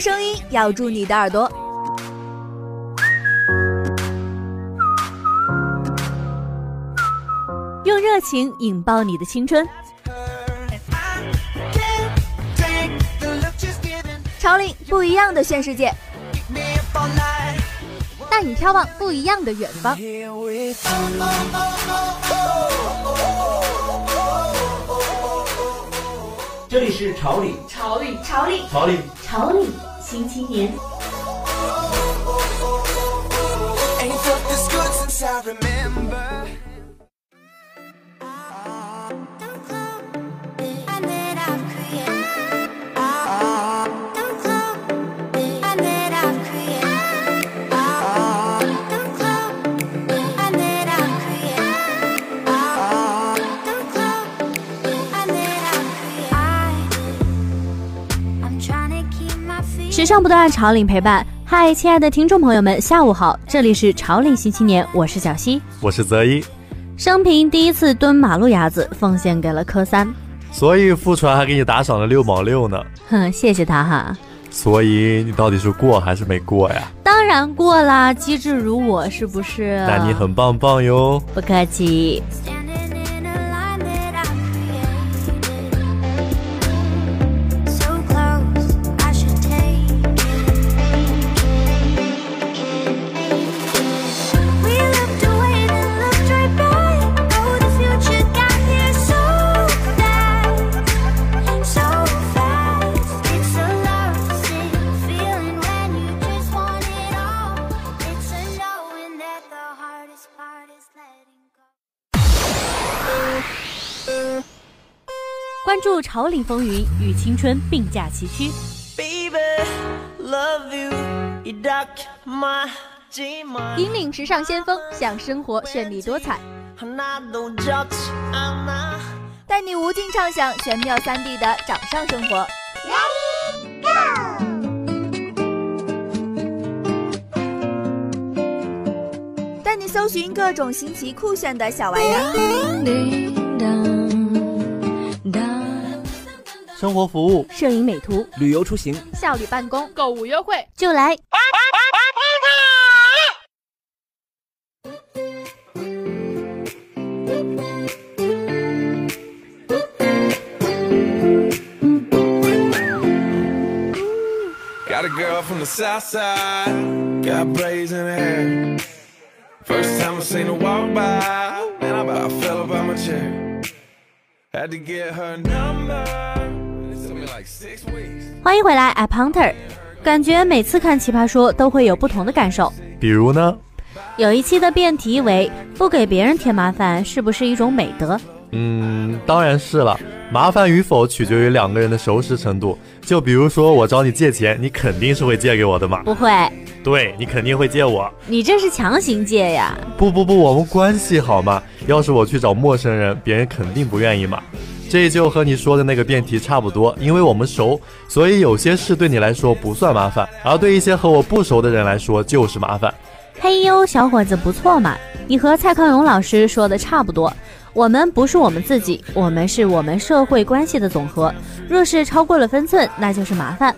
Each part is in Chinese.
用声音咬住你的耳朵，用热情引爆你的青春。潮领不一样的炫世界，带你眺望不一样的远方。这里是潮领，潮领，潮领，潮领，潮领新青年。 时尚不断，潮领陪伴。嗨，亲爱的听众朋友们，下午好，这里是潮领新青年，我是小溪，我是泽一。生平第一次蹲马路牙子，奉献给了科三，所以付传还给你打赏了六毛六呢。哼，谢谢他哈。所以你到底是过还是没过呀？当然过啦，机智如我，是不是？那你很棒棒哟。不客气。关注潮领风云，与青春并驾齐驱。引领时尚先锋，向生活绚丽多彩，带你无尽畅想玄妙三 D 的掌上生活。带你搜寻各种新奇酷炫的小玩意儿。生活服务、摄影美图、旅游出行、效率办公、购物优惠，就来。欢迎回来，App Hunter。感觉每次看《奇葩说》都会有不同的感受。比如呢？有一期的辩题为“不给别人添麻烦是不是一种美德？”嗯，当然是了。麻烦与否取决于两个人的熟识程度。就比如说我找你借钱，你肯定是会借给我的嘛？不会。对你肯定会借我。你这是强行借呀？不不不，我们关系好嘛。要是我去找陌生人，别人肯定不愿意嘛。这就和你说的那个辩题差不多，因为我们熟，所以有些事对你来说不算麻烦，而对一些和我不熟的人来说就是麻烦。嘿呦，小伙子不错嘛，你和蔡康永老师说的差不多。我们不是我们自己，我们是我们社会关系的总和。若是超过了分寸，那就是麻烦。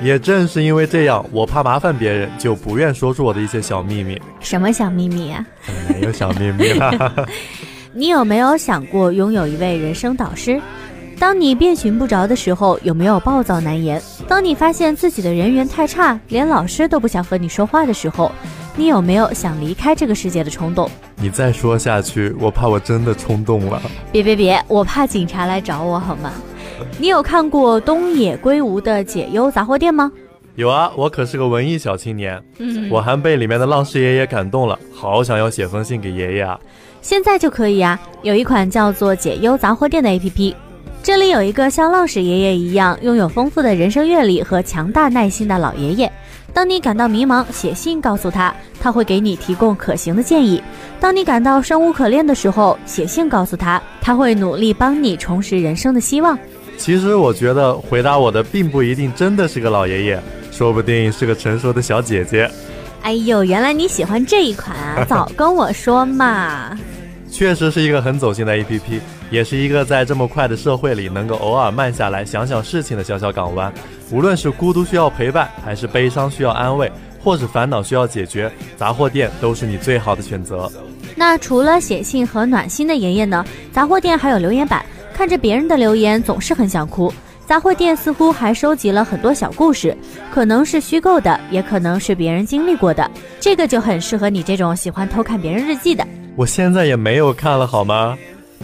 也正是因为这样，我怕麻烦别人，就不愿说出我的一些小秘密。什么小秘密啊？没有小秘密。你有没有想过拥有一位人生导师？当你遍寻不着的时候，有没有暴躁难言？当你发现自己的人缘太差，连老师都不想和你说话的时候，你有没有想离开这个世界的冲动？你再说下去，我怕我真的冲动了。别别别，我怕警察来找我，好吗？你有看过东野圭吾的《解忧杂货店》吗？有啊，我可是个文艺小青年，嗯我还被里面的浪士爷爷感动了，好想要写封信给爷爷啊！现在就可以啊！有一款叫做“解忧杂货店”的 APP，这里有一个像浪士爷爷一样拥有丰富的人生阅历和强大耐心的老爷爷。当你感到迷茫，写信告诉他，他会给你提供可行的建议；当你感到生无可恋的时候，写信告诉他，他会努力帮你重拾人生的希望。其实我觉得回答我的并不一定真的是个老爷爷，说不定是个成熟的小姐姐。哎呦，原来你喜欢这一款啊！早跟我说嘛。确实是一个很走心的 A P P，也是一个在这么快的社会里能够偶尔慢下来想想事情的小小港湾。无论是孤独需要陪伴，还是悲伤需要安慰，或是烦恼需要解决，杂货店都是你最好的选择。那除了写信和暖心的爷爷呢？杂货店还有留言板，看着别人的留言总是很想哭。杂货店似乎还收集了很多小故事，可能是虚构的，也可能是别人经历过的。这个就很适合你这种喜欢偷看别人日记的。我现在也没有看了好吗？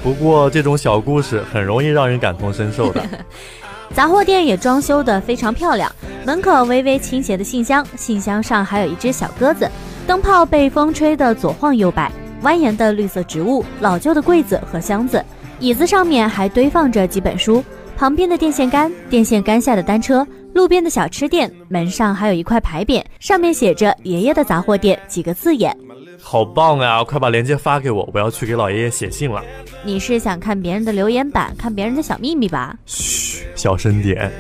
不过这种小故事很容易让人感同身受的。杂货店也装修得非常漂亮，门口微微倾斜的信箱，信箱上还有一只小鸽子，灯泡被风吹得左晃右摆，蜿蜒的绿色植物，老旧的柜子和箱子，椅子上面还堆放着几本书，旁边的电线杆，电线杆下的单车，路边的小吃店，门上还有一块牌匾，上面写着“爷爷的杂货店”几个字眼。好棒啊！快把链接发给我，我要去给老爷爷写信了。你是想看别人的留言板，看别人的小秘密吧？嘘，小声点。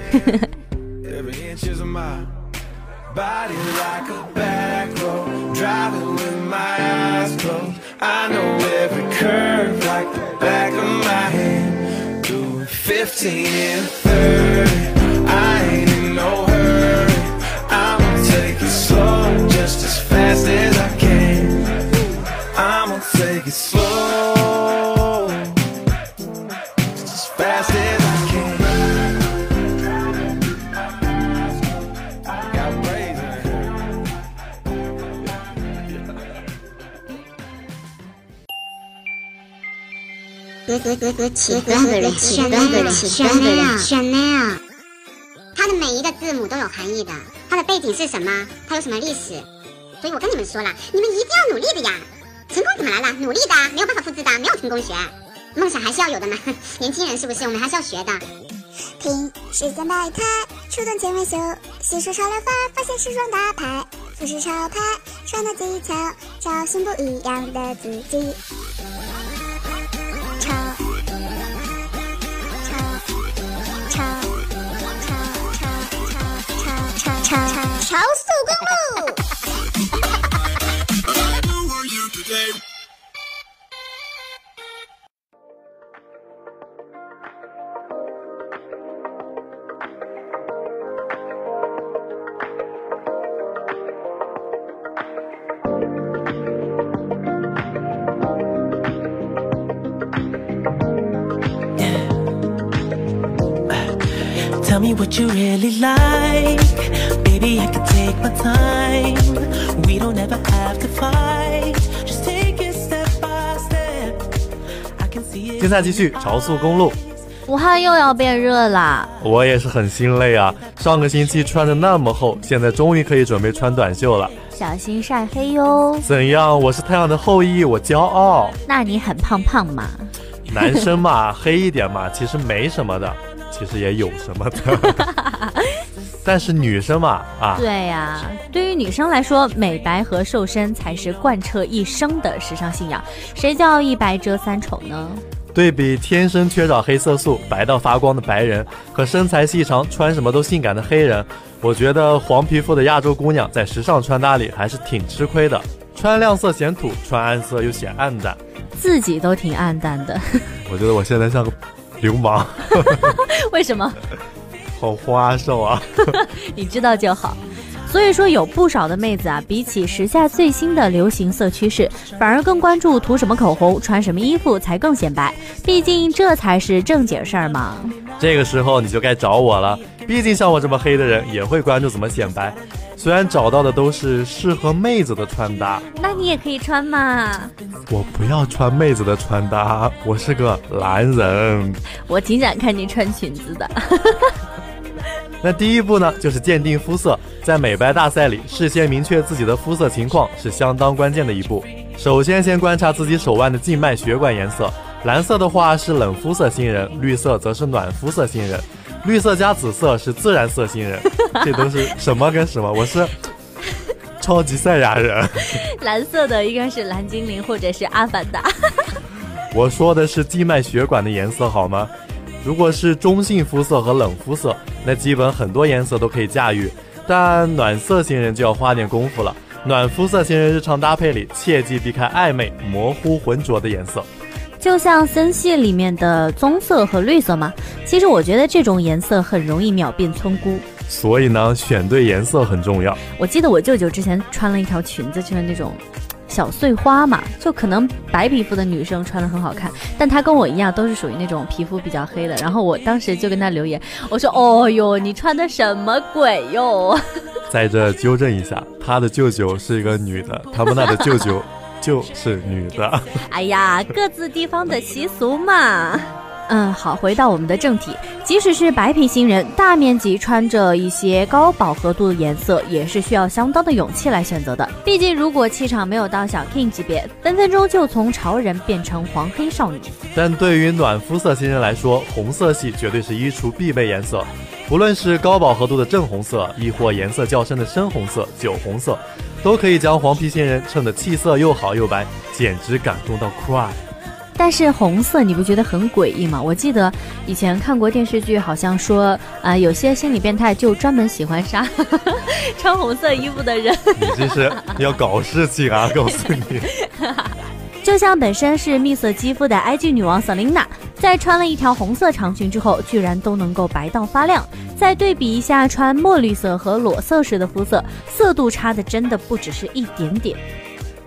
15 and third. I ain't 格格的奇格格的奇格格的 Chanel，它的每一个字母都有含义的。它的背景是什么？它有什么历史？所以我跟你们说了，你们一定要努力的呀！成功怎么来的？努力的，没有办法复制的，没有成功学。梦想还是要有的嘛，年轻人是不是？我们还是要学的。听时间百态，出动千万秀，细说潮流范儿，发现时装大牌，服饰潮牌，穿搭技巧，找寻不一样的自己。超超超速光波 Tell me what you really like, baby. I can take my time. We don't ever have to fight. Just take it step by step. I can see it. 精彩继续，潮速公路。武汉又要变热啦！我也是很心累啊。上个星期穿的那么厚，现在终于可以准备穿短袖了。小心晒黑哟！怎样？我是太阳的后裔，我骄傲。那你很胖胖嘛？男生嘛，黑一点嘛，其实没什么的。其实也有什么的，但是女生嘛，啊，对呀，对于女生来说，美白和瘦身才是贯彻一生的时尚信仰。谁叫一白遮三丑呢？对比天生缺少黑色素、白到发光的白人和身材细长、穿什么都性感的黑人，我觉得黄皮肤的亚洲姑娘在时尚穿搭里还是挺吃亏的。穿亮色显土，穿暗色又显暗淡，自己都挺暗淡的。我觉得我现在像个。流氓，为什么？好花哨啊！你知道就好。所以说，有不少的妹子啊，比起时下最新的流行色趋势，反而更关注涂什么口红、穿什么衣服才更显白。毕竟这才是正经事儿嘛。这个时候你就该找我了。毕竟像我这么黑的人，也会关注怎么显白。虽然找到的都是适合妹子的穿搭，那你也可以穿嘛。我不要穿妹子的穿搭，我是个男人。我挺想看你穿裙子的。那第一步呢，就是鉴定肤色。在美白大赛里，事先明确自己的肤色情况是相当关键的一步。首先，先观察自己手腕的静脉血管颜色，蓝色的话是冷肤色新人，绿色则是暖肤色新人。绿色加紫色是自然色新人，这都是什么跟什么？我是超级赛亚人。蓝色的应该是蓝精灵或者是阿凡达。我说的是静脉血管的颜色好吗？如果是中性肤色和冷肤色，那基本很多颜色都可以驾驭。但暖色型人就要花点功夫了。暖肤色型人日常搭配里，切记避开暧昧、模糊、浑浊的颜色。就像森系里面的棕色和绿色嘛。其实我觉得这种颜色很容易秒变村姑，所以呢，选对颜色很重要。我记得我舅舅之前穿了一条裙子，就是那种。小碎花嘛，就可能白皮肤的女生穿的很好看，但她跟我一样都是属于那种皮肤比较黑的。然后我当时就跟她留言，我说：“哦哟，你穿的什么鬼哟？” 在这纠正一下，她的舅舅是一个女的，他们那的舅舅就是女的。哎呀，各自地方的习俗嘛。嗯，好，回到我们的正题。即使是白皮新人，大面积穿着一些高饱和度的颜色，也是需要相当的勇气来选择的。毕竟，如果气场没有到小 king 级别，分分钟就从潮人变成黄黑少女。但对于暖肤色新人来说，红色系绝对是衣橱必备颜色。无论是高饱和度的正红色，亦或颜色较深的深红色、酒红色，都可以将黄皮新人衬得气色又好又白，简直感动到 cry。但是红色你不觉得很诡异吗？我记得以前看过电视剧，好像说啊，有些心理变态就专门喜欢杀 穿红色衣服的人。你这是要搞事情啊！告诉你，就像本身是蜜色肌肤的埃及女王 Selina，在穿了一条红色长裙之后，居然都能够白到发亮。再对比一下穿墨绿色和裸色时的肤色，色度差的真的不只是一点点。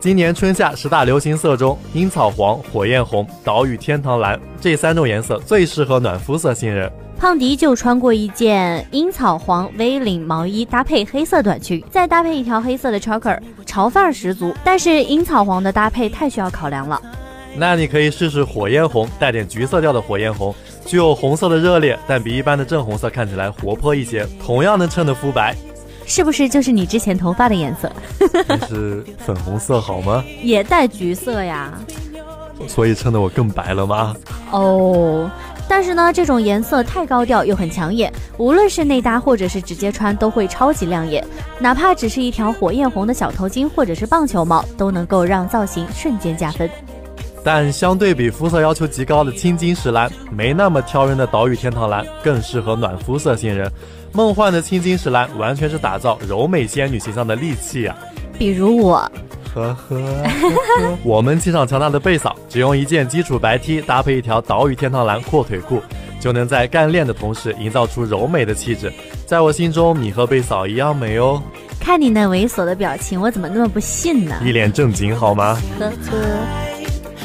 今年春夏十大流行色中，樱草黄、火焰红、岛屿天堂蓝这三种颜色最适合暖肤色新人。胖迪就穿过一件樱草黄 V 领毛衣，搭配黑色短裙，再搭配一条黑色的 choker，潮范儿十足。但是樱草黄的搭配太需要考量了。那你可以试试火焰红，带点橘色调的火焰红，具有红色的热烈，但比一般的正红色看起来活泼一些，同样能衬得肤白。是不是就是你之前头发的颜色？是粉红色好吗？也带橘色呀，所以衬得我更白了吗？哦，但是呢，这种颜色太高调又很抢眼，无论是内搭或者是直接穿都会超级亮眼。哪怕只是一条火焰红的小头巾或者是棒球帽，都能够让造型瞬间加分。但相对比肤色要求极高的青金石蓝，没那么挑人的岛屿天堂蓝更适合暖肤色新人。梦幻的青金石蓝完全是打造柔美仙女形象的利器啊！比如我，呵呵，我们气场强大的贝嫂，只用一件基础白 T 搭配一条岛屿天堂蓝阔腿裤，就能在干练的同时营造出柔美的气质。在我心中，你和贝嫂一样美哦。看你那猥琐的表情，我怎么那么不信呢？一脸正经好吗？呵呵。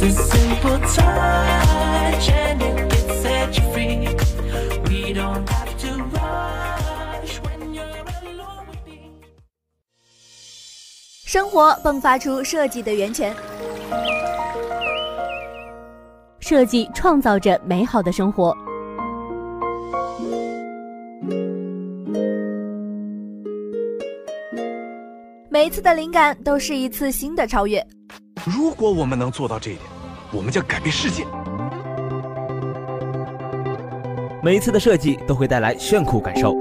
生活迸发出设计的源泉，设计创造着美好的生活。每一次的灵感都是一次新的超越。如果我们能做到这一点，我们将改变世界。每一次的设计都会带来炫酷感受。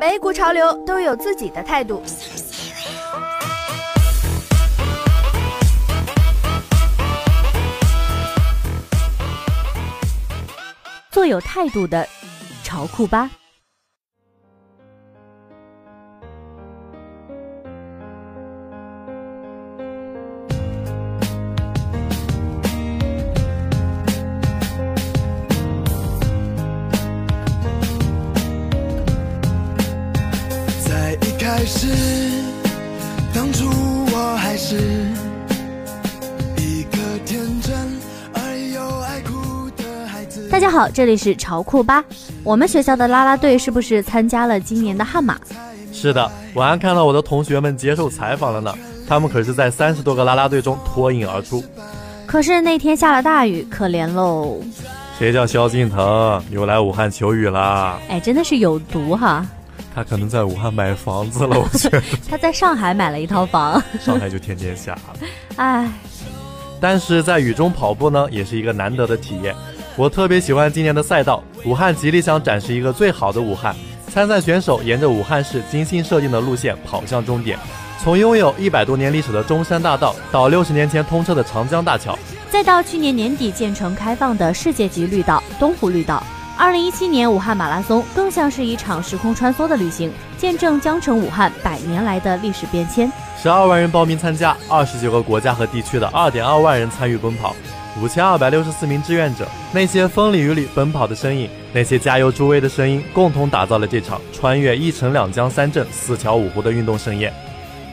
每一股潮流都有自己的态度。做有态度的潮酷吧。好，这里是潮酷吧。我们学校的啦啦队是不是参加了今年的悍马？是的，我还看到我的同学们接受采访了呢，他们可是在三十多个啦啦队中脱颖而出。可是那天下了大雨，可怜喽。谁叫萧敬腾又来武汉求雨啦？哎，真的是有毒哈！他可能在武汉买房子了，我觉得 他在上海买了一套房。上海就天天下了。哎，但是在雨中跑步呢，也是一个难得的体验。我特别喜欢今年的赛道，武汉极力想展示一个最好的武汉。参赛选手沿着武汉市精心设定的路线跑向终点，从拥有一百多年历史的中山大道，到六十年前通车的长江大桥，再到去年年底建成开放的世界级绿道东湖绿道。二零一七年武汉马拉松更像是一场时空穿梭的旅行，见证江城武汉百年来的历史变迁。十二万人报名参加，二十九个国家和地区的二点二万人参与奔跑，五千二百六十四名志愿者，那些风里雨里奔跑的身影，那些加油助威的声音，共同打造了这场穿越一城两江三镇四桥五湖的运动盛宴。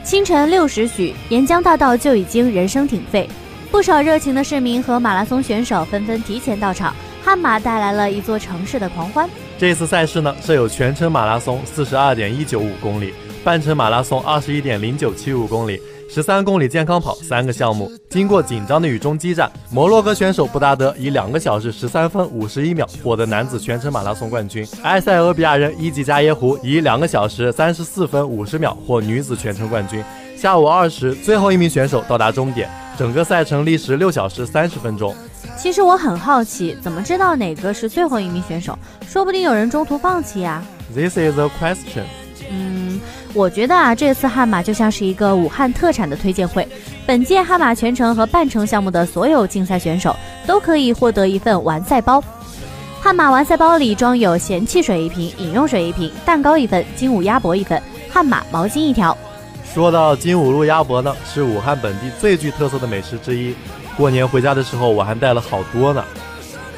清晨六时许，沿江大道就已经人声鼎沸，不少热情的市民和马拉松选手纷纷提前到场。悍马带来了一座城市的狂欢。这次赛事呢，设有全程马拉松四十二点一九五公里，半程马拉松二十一点零九七五公里，十三公里健康跑三个项目。经过紧张的雨中激战，摩洛哥选手布达德以两个小时十三分五十一秒获得男子全程马拉松冠军，埃塞俄比亚人伊吉加耶胡以两个小时三十四分五十秒获女子全程冠军。下午二时，最后一名选手到达终点，整个赛程历时六小时三十分钟。其实我很好奇，怎么知道哪个是最后一名选手？说不定有人中途放弃呀。This is a question。嗯，我觉得啊，这次悍马就像是一个武汉特产的推荐会。本届悍马全程和半程项目的所有竞赛选手都可以获得一份完赛包。悍马完赛包里装有咸汽水一瓶、饮用水一瓶、蛋糕一份、金武鸭脖一份、悍马毛巾一条。说到金武路鸭脖呢，是武汉本地最具特色的美食之一。过年回家的时候，我还带了好多呢。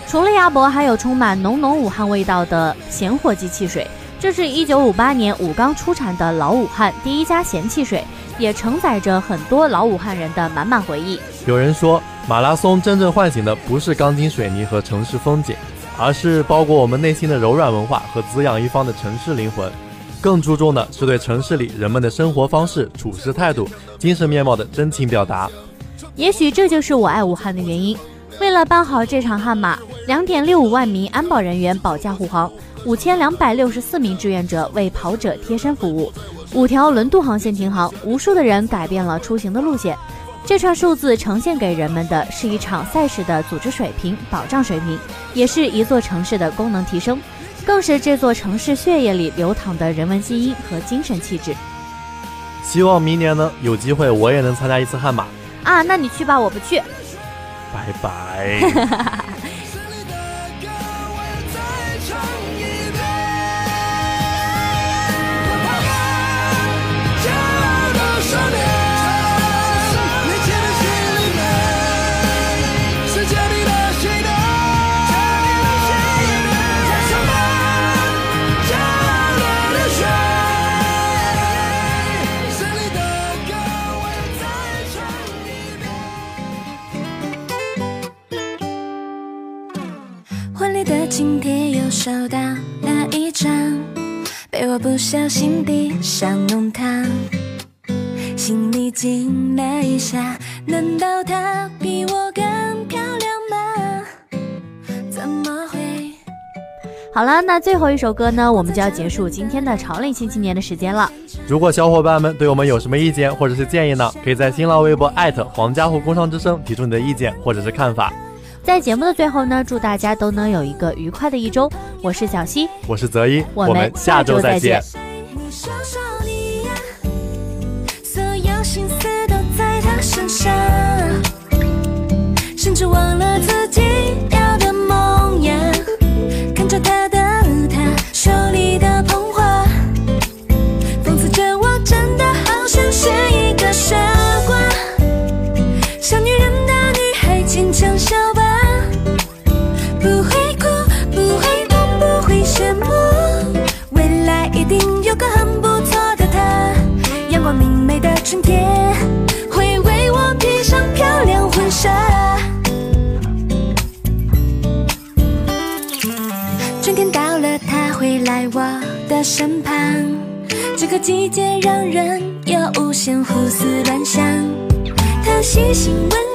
除了鸭脖，还有充满浓浓武汉味道的咸火鸡汽水。这是一九五八年武钢出产的老武汉第一家咸汽水，也承载着很多老武汉人的满满回忆。有人说，马拉松真正唤醒的不是钢筋水泥和城市风景，而是包裹我们内心的柔软文化和滋养一方的城市灵魂。更注重的是对城市里人们的生活方式、处事态度、精神面貌的真情表达。也许这就是我爱武汉的原因。为了办好这场悍马，两点六五万名安保人员保驾护航，五千两百六十四名志愿者为跑者贴身服务，五条轮渡航线停航，无数的人改变了出行的路线。这串数字呈现给人们的是一场赛事的组织水平、保障水平，也是一座城市的功能提升，更是这座城市血液里流淌的人文基因和精神气质。希望明年呢，有机会我也能参加一次悍马。啊，那你去吧，我不去。拜拜。地上弄堂，心里惊了一下，难道她比我更漂亮吗？怎么会？好了，那最后一首歌呢，我们就要结束今天的潮领新青年的时间了。如果小伙伴们对我们有什么意见或者是建议呢，可以在新浪微博艾特黄家湖工商之声提出你的意见或者是看法。在节目的最后呢，祝大家都能有一个愉快的一周。我是小溪，我是泽一，我们下周再见。是忘了自己要的梦呀，看着他的他手里的捧花，讽刺着我真的好像是一个傻瓜，小女人的女孩坚强笑吧，不会哭，不会痛，不会羡慕，未来一定有个很不错的他，阳光明媚的春天。的身旁。这个季节让人有无限胡思乱想。他细心温